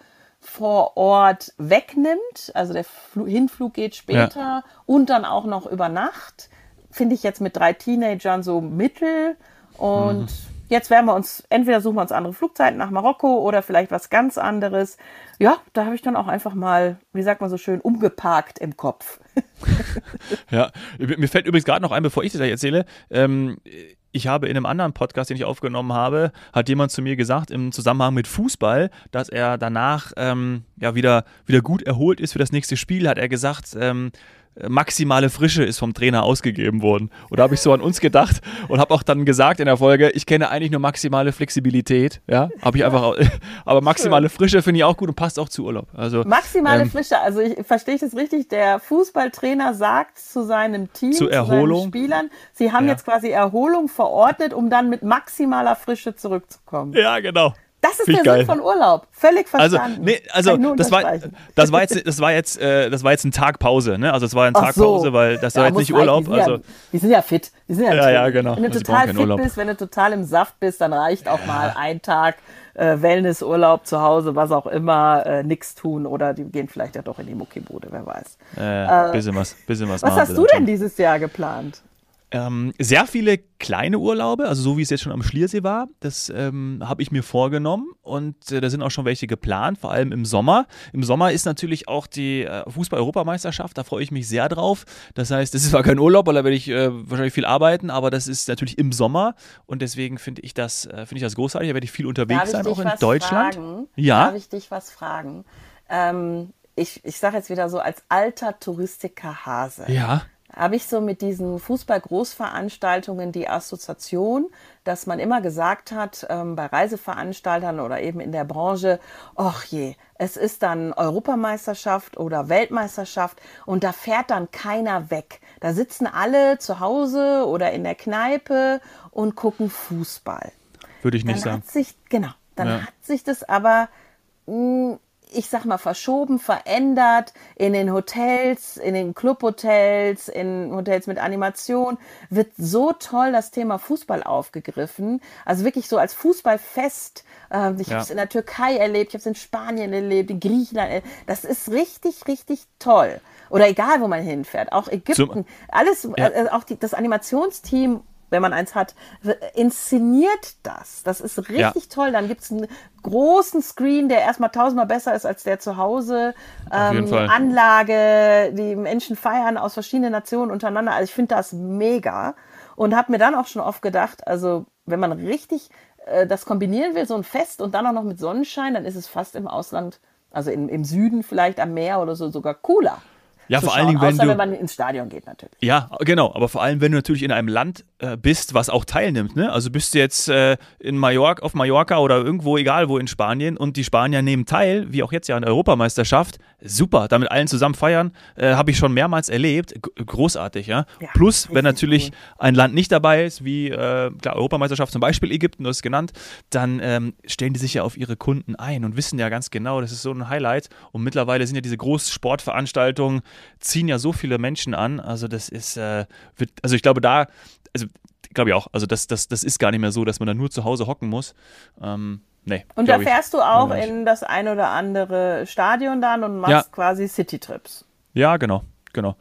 vor Ort wegnimmt. Also der Fl Hinflug geht später ja. und dann auch noch über Nacht finde ich jetzt mit drei Teenagern so mittel. Und mhm. jetzt werden wir uns, entweder suchen wir uns andere Flugzeiten nach Marokko oder vielleicht was ganz anderes. Ja, da habe ich dann auch einfach mal, wie sagt man so schön, umgeparkt im Kopf. ja, mir fällt übrigens gerade noch ein, bevor ich das erzähle. Ähm, ich habe in einem anderen Podcast, den ich aufgenommen habe, hat jemand zu mir gesagt, im Zusammenhang mit Fußball, dass er danach ähm, ja wieder, wieder gut erholt ist für das nächste Spiel, hat er gesagt, ähm, maximale Frische ist vom Trainer ausgegeben worden. Und da habe ich so an uns gedacht und habe auch dann gesagt in der Folge, ich kenne eigentlich nur maximale Flexibilität, ja, habe ich einfach, aber maximale Frische finde ich auch gut und passt auch zu Urlaub. Also maximale ähm, Frische, also ich verstehe ich das richtig, der Fußballtrainer sagt zu seinem Team, zu Erholung, zu seinen Spielern, sie haben ja. jetzt quasi Erholung verordnet, um dann mit maximaler Frische zurückzukommen. Ja, genau. Das ist der geil. Sinn von Urlaub. Völlig also, verstanden. Also, nee, also das war, das war jetzt, das war jetzt, äh, das war jetzt ein Tag Pause, ne? Also es war ein Tag so. Pause, weil das ja, war jetzt nicht Urlaub. Die also, ja, die sind ja fit. Die sind ja, ja, ja, genau. Wenn du also total fit Urlaub. bist, wenn du total im Saft bist, dann reicht auch mal ein Tag äh, Wellnessurlaub zu Hause, was auch immer, äh, nichts tun oder die gehen vielleicht ja doch in die Muckibude, wer weiß. Äh, bisschen was, bisschen was. Was hast du denn dieses Jahr geplant? Ähm, sehr viele kleine Urlaube, also so wie es jetzt schon am Schliersee war, das ähm, habe ich mir vorgenommen und äh, da sind auch schon welche geplant, vor allem im Sommer. Im Sommer ist natürlich auch die äh, Fußball-Europameisterschaft, da freue ich mich sehr drauf. Das heißt, das ist zwar kein Urlaub, weil da werde ich äh, wahrscheinlich viel arbeiten, aber das ist natürlich im Sommer und deswegen finde ich das äh, finde ich das großartig. Da werde ich viel unterwegs Darf sein, auch in Deutschland. Fragen? Ja. Darf ich dich was fragen? Ähm, ich ich sage jetzt wieder so als alter Touristiker Hase. Ja habe ich so mit diesen Fußball-Großveranstaltungen die Assoziation, dass man immer gesagt hat, ähm, bei Reiseveranstaltern oder eben in der Branche, ach je, es ist dann Europameisterschaft oder Weltmeisterschaft und da fährt dann keiner weg. Da sitzen alle zu Hause oder in der Kneipe und gucken Fußball. Würde ich nicht dann sagen. Hat sich, genau, dann ja. hat sich das aber mh, ich sag mal, verschoben, verändert in den Hotels, in den Clubhotels, in Hotels mit Animation, wird so toll das Thema Fußball aufgegriffen. Also wirklich so als Fußballfest. Ähm, ich ja. habe es in der Türkei erlebt, ich habe es in Spanien erlebt, in Griechenland. Das ist richtig, richtig toll. Oder egal, wo man hinfährt. Auch Ägypten. Zum, alles, ja. äh, auch die, das Animationsteam wenn man eins hat, inszeniert das. Das ist richtig ja. toll. Dann gibt es einen großen Screen, der erstmal tausendmal besser ist als der zu Hause. Ähm, Anlage, die Menschen feiern aus verschiedenen Nationen untereinander. Also ich finde das mega. Und habe mir dann auch schon oft gedacht, also wenn man richtig äh, das kombinieren will, so ein Fest und dann auch noch mit Sonnenschein, dann ist es fast im Ausland, also in, im Süden vielleicht am Meer oder so sogar cooler. Ja, vor allen Dingen, wenn Außer, du, wenn man ins Stadion geht natürlich. Ja, genau, aber vor allem, wenn du natürlich in einem Land äh, bist, was auch teilnimmt. Ne? Also bist du jetzt äh, in Mallorca, auf Mallorca oder irgendwo, egal wo in Spanien und die Spanier nehmen teil, wie auch jetzt ja an der Europameisterschaft, super, damit allen zusammen feiern, äh, habe ich schon mehrmals erlebt, G großartig, ja. ja Plus, wenn natürlich ein Land nicht dabei ist, wie äh, klar, Europameisterschaft zum Beispiel Ägypten, du hast es genannt, dann ähm, stellen die sich ja auf ihre Kunden ein und wissen ja ganz genau, das ist so ein Highlight und mittlerweile sind ja diese großen Sportveranstaltungen, ziehen ja so viele Menschen an, also das ist, äh, wird, also ich glaube da, also glaube ich auch, also das, das, das ist gar nicht mehr so, dass man da nur zu Hause hocken muss. Ähm, Nee, und da fährst ich, du auch in das ein oder andere Stadion dann und machst ja. quasi City-Trips. Ja, genau, genau.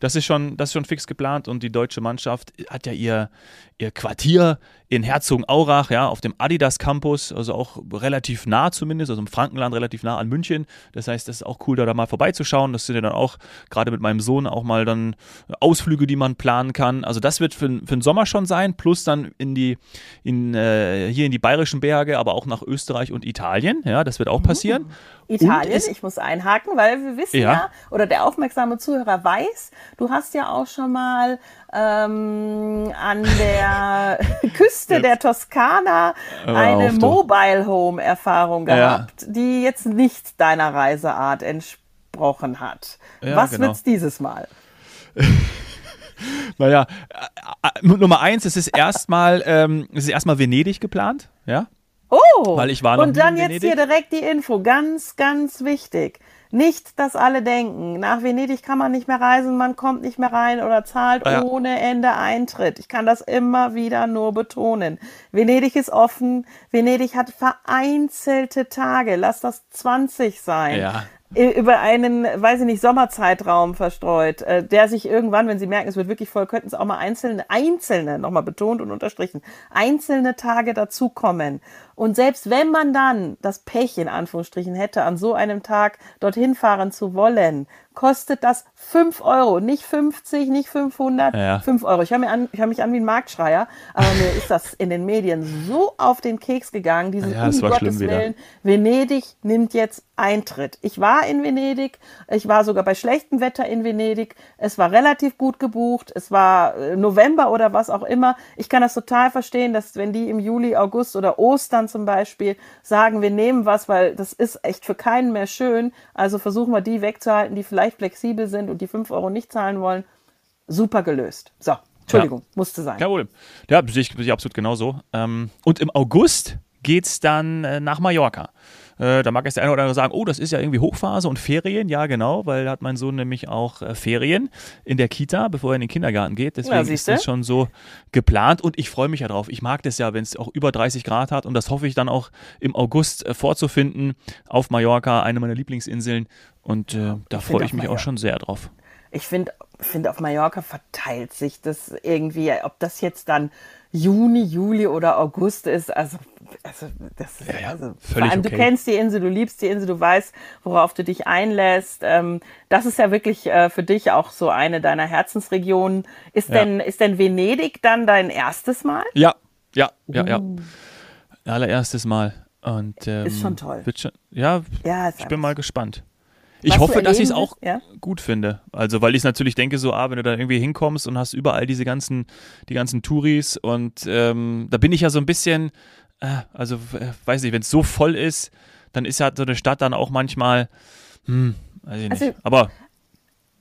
Das ist schon, das ist schon fix geplant und die deutsche Mannschaft hat ja ihr, ihr Quartier in Herzogenaurach, ja, auf dem Adidas Campus, also auch relativ nah zumindest, also im Frankenland relativ nah an München. Das heißt, das ist auch cool, da, da mal vorbeizuschauen. Das sind ja dann auch, gerade mit meinem Sohn, auch mal dann Ausflüge, die man planen kann. Also das wird für, für den Sommer schon sein, plus dann in die, in, äh, hier in die bayerischen Berge, aber auch nach Österreich und Italien. Ja, das wird auch passieren. Italien, ich muss einhaken, weil wir wissen ja, ja, oder der aufmerksame Zuhörer weiß, du hast ja auch schon mal ähm, an der Küste der Toskana eine Mobile Home Erfahrung gehabt, ja. die jetzt nicht deiner Reiseart entsprochen hat. Ja, Was genau. wird's dieses Mal? naja, äh, äh, Nummer eins, es ist erstmal, ähm, es ist erstmal Venedig geplant, ja. Oh, Weil ich war noch und dann jetzt hier direkt die Info, ganz, ganz wichtig. Nicht, dass alle denken, nach Venedig kann man nicht mehr reisen, man kommt nicht mehr rein oder zahlt ah ja. ohne Ende Eintritt. Ich kann das immer wieder nur betonen. Venedig ist offen, Venedig hat vereinzelte Tage, lass das 20 sein. Ja über einen, weiß ich nicht, Sommerzeitraum verstreut, äh, der sich irgendwann, wenn Sie merken, es wird wirklich voll, könnten es auch mal einzelne, einzelne, nochmal betont und unterstrichen, einzelne Tage dazukommen. Und selbst wenn man dann das Pech in Anführungsstrichen hätte, an so einem Tag dorthin fahren zu wollen, kostet das 5 Euro, nicht 50, nicht 500, ja. 5 Euro. Ich höre mich, an, ich hör mich an wie ein Marktschreier, aber mir ist das in den Medien so auf den Keks gegangen, dieses ja, um Gottes Willen, Venedig nimmt jetzt Eintritt. Ich war in Venedig, ich war sogar bei schlechtem Wetter in Venedig, es war relativ gut gebucht, es war äh, November oder was auch immer. Ich kann das total verstehen, dass wenn die im Juli, August oder Ostern zum Beispiel sagen, wir nehmen was, weil das ist echt für keinen mehr schön, also versuchen wir die wegzuhalten, die vielleicht flexibel sind und die 5 Euro nicht zahlen wollen, super gelöst. So, Entschuldigung, ja. musste sein. Kein Problem. Ja, sehe ich, sehe ich absolut genauso. Ähm, und im August geht es dann äh, nach Mallorca. Äh, da mag jetzt der eine oder andere sagen, oh, das ist ja irgendwie Hochphase und Ferien. Ja, genau, weil da hat mein Sohn nämlich auch äh, Ferien in der Kita, bevor er in den Kindergarten geht. Deswegen ja, ist das schon so geplant und ich freue mich ja drauf. Ich mag das ja, wenn es auch über 30 Grad hat und das hoffe ich dann auch im August äh, vorzufinden auf Mallorca, eine meiner Lieblingsinseln. Und äh, da freue ich mich auch schon sehr drauf. Ich finde, finde auf Mallorca verteilt sich das irgendwie, ob das jetzt dann Juni, Juli oder August ist. Also, also das ist, ja, ja, also, vor allem okay. du kennst die Insel, du liebst die Insel, du weißt, worauf du dich einlässt. Ähm, das ist ja wirklich äh, für dich auch so eine deiner Herzensregionen. Ist ja. denn, ist denn Venedig dann dein erstes Mal? Ja, ja, ja, ja. Uh. Allererstes Mal. Und, ähm, ist schon toll. Schon, ja, ja ich bin mal gespannt. Ich hoffe, dass ich es auch ja? gut finde. Also, weil ich natürlich denke, so, ah, wenn du da irgendwie hinkommst und hast überall diese ganzen, die ganzen Touris und ähm, da bin ich ja so ein bisschen, äh, also, äh, weiß nicht, wenn es so voll ist, dann ist ja so eine Stadt dann auch manchmal, hm, weiß ich nicht. Also, Aber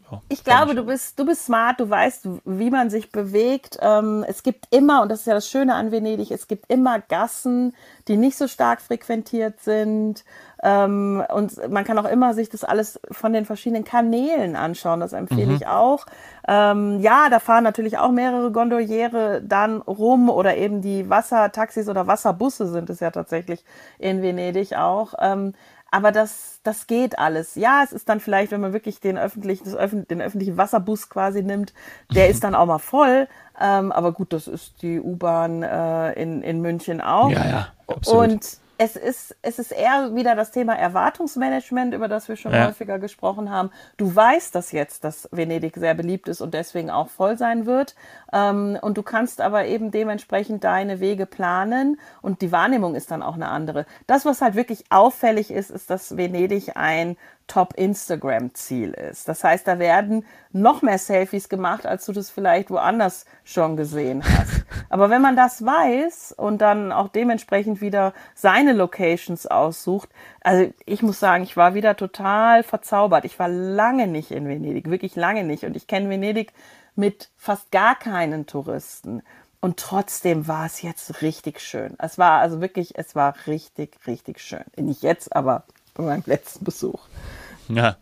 Ja, ich glaube, du bist, du bist smart, du weißt, wie man sich bewegt. Ähm, es gibt immer, und das ist ja das Schöne an Venedig, es gibt immer Gassen, die nicht so stark frequentiert sind. Ähm, und man kann auch immer sich das alles von den verschiedenen Kanälen anschauen. Das empfehle mhm. ich auch. Ähm, ja, da fahren natürlich auch mehrere Gondoliere dann rum oder eben die Wassertaxis oder Wasserbusse sind es ja tatsächlich in Venedig auch. Aber das, das geht alles. Ja, es ist dann vielleicht, wenn man wirklich den öffentlichen, öffn den öffentlichen Wasserbus quasi nimmt, der ist dann auch mal voll. Ähm, aber gut, das ist die U-Bahn äh, in, in München auch. Ja, ja. Absolut. Und es ist, es ist eher wieder das Thema Erwartungsmanagement, über das wir schon ja. häufiger gesprochen haben. Du weißt das jetzt, dass Venedig sehr beliebt ist und deswegen auch voll sein wird. Ähm, und du kannst aber eben dementsprechend deine Wege planen und die Wahrnehmung ist dann auch eine andere. Das, was halt wirklich auffällig ist, ist, dass Venedig ein Top-Instagram-Ziel ist. Das heißt, da werden noch mehr Selfies gemacht, als du das vielleicht woanders schon gesehen hast. Aber wenn man das weiß und dann auch dementsprechend wieder seine Locations aussucht, also ich muss sagen, ich war wieder total verzaubert. Ich war lange nicht in Venedig, wirklich lange nicht. Und ich kenne Venedig mit fast gar keinen Touristen. Und trotzdem war es jetzt richtig schön. Es war also wirklich, es war richtig, richtig schön. Nicht jetzt, aber bei meinem letzten Besuch. Ja.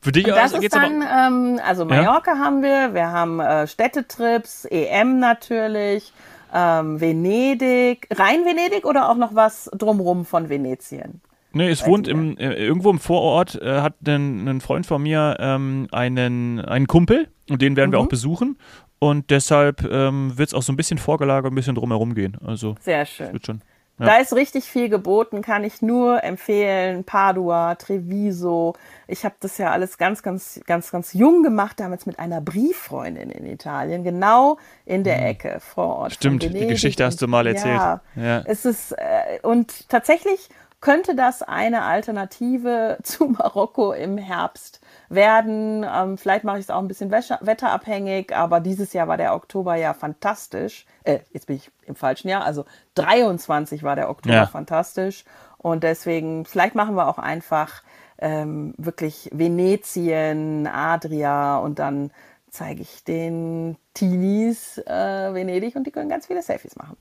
Für dich das ist dann, ähm, also Mallorca ja? haben wir, wir haben äh, Städtetrips, EM natürlich, ähm, Venedig, rein Venedig oder auch noch was drumrum von Venetien? Nee, es wohnt im, äh, irgendwo im Vorort, äh, hat ein, ein, Freund von mir ähm, einen, einen Kumpel und den werden mhm. wir auch besuchen. Und deshalb ähm, wird es auch so ein bisschen vorgelagert, ein bisschen drumherum gehen. Also, Sehr schön. Wird schon. Ja. Da ist richtig viel geboten, kann ich nur empfehlen. Padua, Treviso. Ich habe das ja alles ganz, ganz, ganz, ganz jung gemacht, damals mit einer Brieffreundin in Italien, genau in der mhm. Ecke vor Ort. Stimmt, die Geschichte hast du mal erzählt. Ja, ja. es ist äh, und tatsächlich könnte das eine Alternative zu Marokko im Herbst werden. Ähm, vielleicht mache ich es auch ein bisschen wetterabhängig, aber dieses Jahr war der Oktober ja fantastisch. Äh, jetzt bin ich im falschen Jahr, also 23 war der Oktober ja. fantastisch. Und deswegen, vielleicht machen wir auch einfach ähm, wirklich Venetien, Adria und dann zeige ich den Teenies äh, Venedig und die können ganz viele Selfies machen.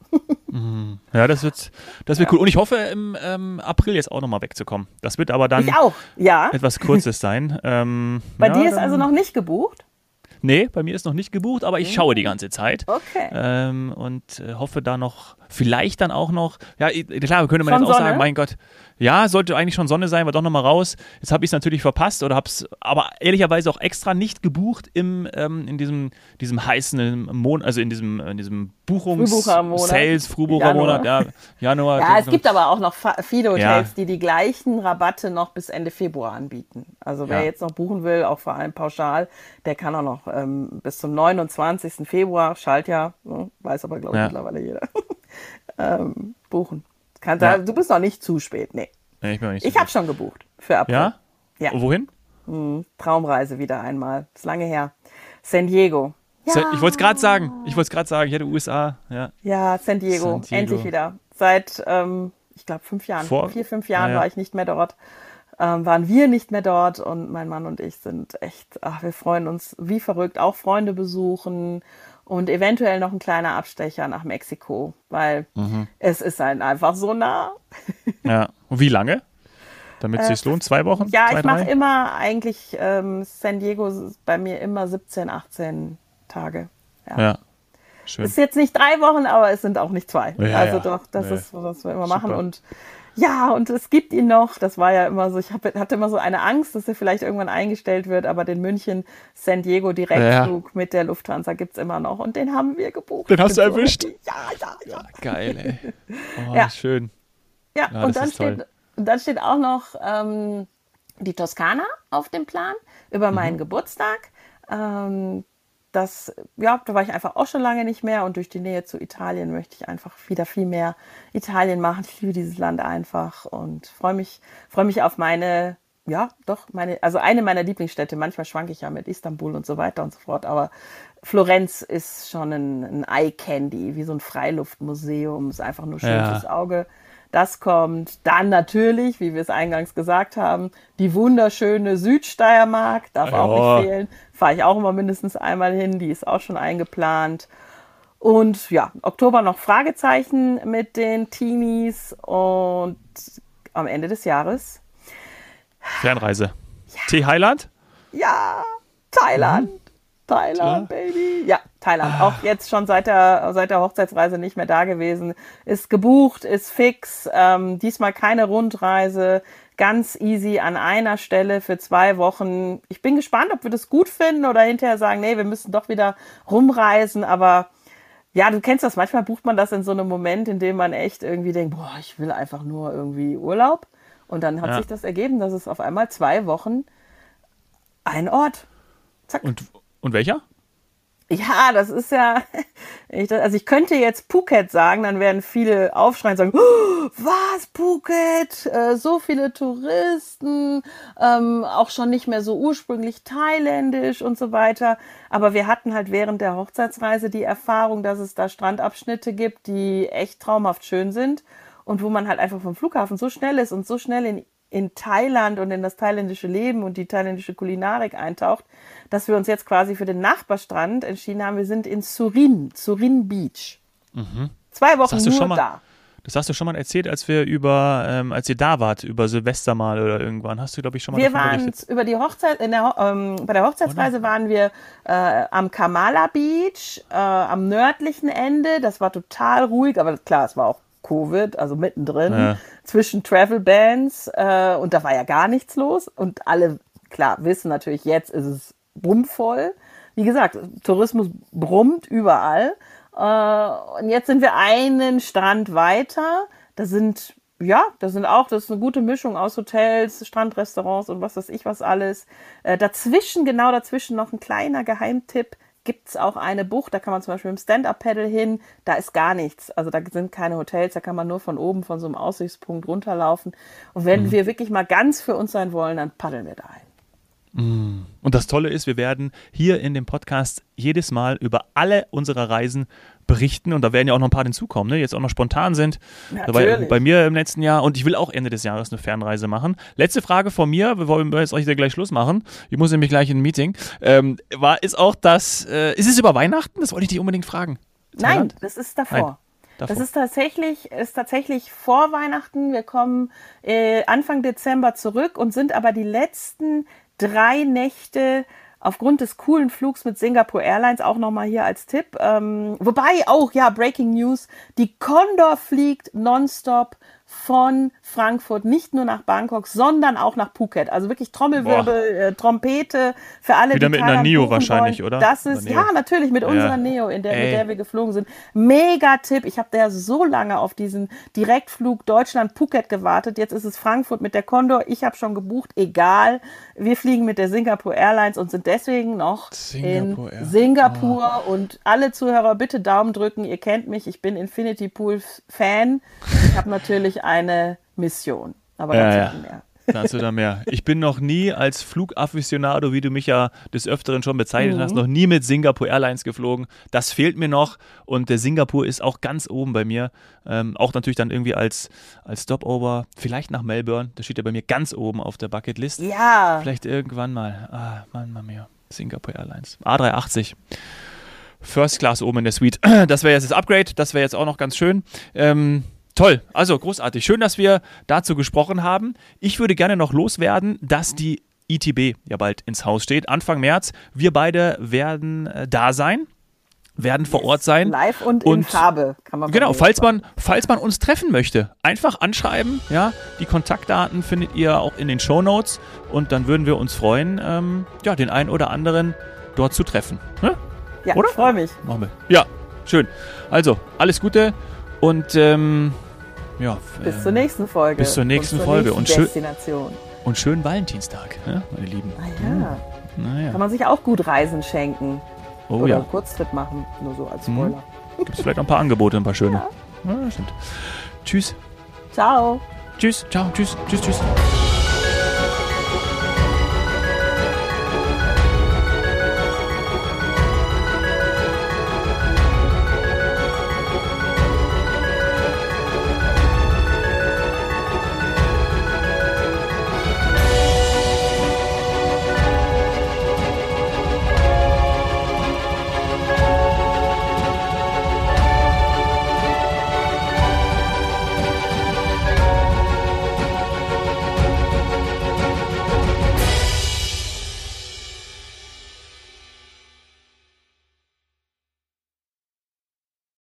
Mhm. ja, das wird, das wird ja. cool. Und ich hoffe, im ähm, April jetzt auch nochmal wegzukommen. Das wird aber dann ja. etwas Kurzes sein. Ähm, Bei ja, dir ist also noch nicht gebucht? Nee, bei mir ist noch nicht gebucht, aber ich schaue die ganze Zeit. Okay. Ähm, und äh, hoffe da noch, vielleicht dann auch noch, ja, klar, könnte man Von jetzt auch Sonne? sagen, mein Gott, ja, sollte eigentlich schon Sonne sein, war doch nochmal raus. Jetzt habe ich es natürlich verpasst oder habe es aber ehrlicherweise auch extra nicht gebucht im, ähm, in diesem, diesem heißen Monat, also in diesem, in diesem Buchungs-, Sales, Frühbuchermonat, ja, Januar. Ja, es gibt aber auch noch viele Hotels, ja. die die gleichen Rabatte noch bis Ende Februar anbieten. Also wer ja. jetzt noch buchen will, auch vor allem pauschal, der kann auch noch ähm, bis zum 29. Februar, Schaltjahr, ne, weiß aber glaube ich ja. mittlerweile jeder, ähm, buchen. Kann, ja. Du bist noch nicht zu spät, nee. nee ich bin nicht ich habe schon gebucht für April. Ja? Ja. Wohin? Hm, Traumreise wieder einmal. Ist lange her. San Diego. Ja. Ich wollte es gerade sagen. Ich wollte es gerade sagen. Ich hätte USA. Ja, ja San, Diego. San Diego. Endlich wieder. Seit, ähm, ich glaube, fünf Jahren. Vor, vier, fünf Jahren ja, war ich nicht mehr dort. Ähm, waren wir nicht mehr dort und mein Mann und ich sind echt, ach, wir freuen uns wie verrückt. Auch Freunde besuchen und eventuell noch ein kleiner Abstecher nach Mexiko, weil mhm. es ist halt einfach so nah. Ja, und wie lange? Damit es äh, sich lohnt, zwei Wochen? Ja, zwei, ich mache immer eigentlich ähm, San Diego bei mir immer 17, 18 Tage. Ja. ja. Schön. Ist jetzt nicht drei Wochen, aber es sind auch nicht zwei. Ja, also ja. doch, das nee. ist, was wir immer Super. machen. Und ja, und es gibt ihn noch. Das war ja immer so, ich hab, hatte immer so eine Angst, dass er vielleicht irgendwann eingestellt wird, aber den München-San Diego Direktflug ja. mit der Lufthansa gibt's immer noch und den haben wir gebucht. Den hast du erwischt? Ja, ja, ja. Geil, ey. Oh, ja. schön. Ja, ja und, dann steht, und dann steht auch noch ähm, die Toskana auf dem Plan über meinen mhm. Geburtstag. Ähm, das, ja, da war ich einfach auch schon lange nicht mehr und durch die Nähe zu Italien möchte ich einfach wieder viel mehr Italien machen. Ich liebe dieses Land einfach und freue mich, freue mich auf meine, ja, doch, meine, also eine meiner Lieblingsstädte. Manchmal schwanke ich ja mit Istanbul und so weiter und so fort, aber Florenz ist schon ein, ein Eye Candy, wie so ein Freiluftmuseum, ist einfach nur schön ja. fürs Auge. Das kommt dann natürlich, wie wir es eingangs gesagt haben, die wunderschöne Südsteiermark, darf ja. auch nicht fehlen. Fahre ich auch immer mindestens einmal hin. Die ist auch schon eingeplant. Und ja, Oktober noch Fragezeichen mit den Teenies und am Ende des Jahres. Fernreise. Ja. T-Highland? Ja, Thailand. Mhm. Thailand, ja. Baby. Ja, Thailand. Ah. Auch jetzt schon seit der, seit der Hochzeitsreise nicht mehr da gewesen. Ist gebucht, ist fix. Ähm, diesmal keine Rundreise. Ganz easy an einer Stelle für zwei Wochen. Ich bin gespannt, ob wir das gut finden oder hinterher sagen, nee, wir müssen doch wieder rumreisen. Aber ja, du kennst das. Manchmal bucht man das in so einem Moment, in dem man echt irgendwie denkt, boah, ich will einfach nur irgendwie Urlaub. Und dann hat ja. sich das ergeben, dass es auf einmal zwei Wochen ein Ort. Zack. Und, und welcher? Ja, das ist ja, ich, also ich könnte jetzt Phuket sagen, dann werden viele aufschreien und sagen, oh, was Phuket, äh, so viele Touristen, ähm, auch schon nicht mehr so ursprünglich thailändisch und so weiter. Aber wir hatten halt während der Hochzeitsreise die Erfahrung, dass es da Strandabschnitte gibt, die echt traumhaft schön sind und wo man halt einfach vom Flughafen so schnell ist und so schnell in in Thailand und in das thailändische Leben und die thailändische Kulinarik eintaucht, dass wir uns jetzt quasi für den Nachbarstrand entschieden haben. Wir sind in Surin, Surin Beach. Mhm. Zwei Wochen nur mal, da. Das hast du schon mal erzählt, als wir über, ähm, als ihr da wart, über Silvester mal oder irgendwann. Hast du, glaube ich, schon mal Wir waren über die Hochzeit, in der, ähm, bei der Hochzeitsreise oder? waren wir äh, am Kamala Beach, äh, am nördlichen Ende. Das war total ruhig, aber klar, es war auch Covid, also mittendrin, ja. zwischen Travel Bands äh, und da war ja gar nichts los und alle, klar, wissen natürlich, jetzt ist es bummvoll. Wie gesagt, Tourismus brummt überall. Äh, und jetzt sind wir einen Strand weiter. Da sind, ja, da sind auch, das ist eine gute Mischung aus Hotels, Strandrestaurants und was weiß ich was alles. Äh, dazwischen, genau dazwischen noch ein kleiner Geheimtipp gibt es auch eine Bucht, da kann man zum Beispiel im Stand-Up-Pedal hin, da ist gar nichts. Also da sind keine Hotels, da kann man nur von oben von so einem Aussichtspunkt runterlaufen. Und wenn mhm. wir wirklich mal ganz für uns sein wollen, dann paddeln wir da ein. Mm. Und das Tolle ist, wir werden hier in dem Podcast jedes Mal über alle unsere Reisen berichten und da werden ja auch noch ein paar hinzukommen, ne? jetzt auch noch spontan sind. Bei, bei, mir im letzten Jahr und ich will auch Ende des Jahres eine Fernreise machen. Letzte Frage von mir, bevor wir jetzt euch gleich Schluss machen, ich muss nämlich gleich in ein Meeting, ähm, war, ist auch das, äh, ist es über Weihnachten? Das wollte ich dich unbedingt fragen. Nein, das ist davor. Nein. Davor. Das ist tatsächlich, ist tatsächlich vor Weihnachten. Wir kommen äh, Anfang Dezember zurück und sind aber die letzten drei Nächte aufgrund des coolen Flugs mit Singapore Airlines auch nochmal hier als Tipp. Ähm, wobei auch, ja, Breaking News, die Condor fliegt nonstop von Frankfurt nicht nur nach Bangkok, sondern auch nach Phuket. Also wirklich Trommelwirbel, äh, Trompete für alle, Wieder die mit einer Neo wahrscheinlich, wollen. oder? Das ist, ja, natürlich, mit unserer Neo, in der, mit der wir geflogen sind. Mega Tipp. Ich habe da so lange auf diesen Direktflug Deutschland-Phuket gewartet. Jetzt ist es Frankfurt mit der Condor. Ich habe schon gebucht. Egal. Wir fliegen mit der Singapore Airlines und sind deswegen noch Singapore in Singapur. Oh. Und alle Zuhörer, bitte Daumen drücken. Ihr kennt mich. Ich bin Infinity Pool Fan. Ich habe natürlich eine Mission. Aber ja, dazu ja. mehr. Dazu da mehr. Ich bin noch nie als Flugafficionado, wie du mich ja des Öfteren schon bezeichnet mhm. hast, noch nie mit Singapore Airlines geflogen. Das fehlt mir noch und der Singapur ist auch ganz oben bei mir. Ähm, auch natürlich dann irgendwie als, als Stopover, vielleicht nach Melbourne. Das steht ja bei mir ganz oben auf der Bucketlist. Ja. Vielleicht irgendwann mal. Ah, Mann, Mann, mir. Singapore Airlines. A380. First Class oben in der Suite. Das wäre jetzt das Upgrade. Das wäre jetzt auch noch ganz schön. Ähm, Toll, also großartig. Schön, dass wir dazu gesprochen haben. Ich würde gerne noch loswerden, dass die ITB ja bald ins Haus steht, Anfang März. Wir beide werden äh, da sein werden vor Ort sein. Live und, und in Farbe kann man Genau, falls man, falls man uns treffen möchte, einfach anschreiben. Ja, die Kontaktdaten findet ihr auch in den Show Notes und dann würden wir uns freuen, ähm, ja, den einen oder anderen dort zu treffen. Ne? Ja, oder? freue mich. Machen wir. Ja, schön. Also, alles Gute und ähm, ja, bis äh, zur nächsten Folge. Bis zur nächsten zur Folge. Nächsten und, schön, und schönen Valentinstag, ne, meine Lieben. Ah, ja. Naja. Kann man sich auch gut Reisen schenken. Oh, Oder ja. einen Kurztrip machen, nur so als. Spoiler. Hm. Gibt es vielleicht ein paar Angebote, ein paar schöne. Ja. ja stimmt. Tschüss. Ciao. Tschüss, ciao, tschüss, tschüss, tschüss.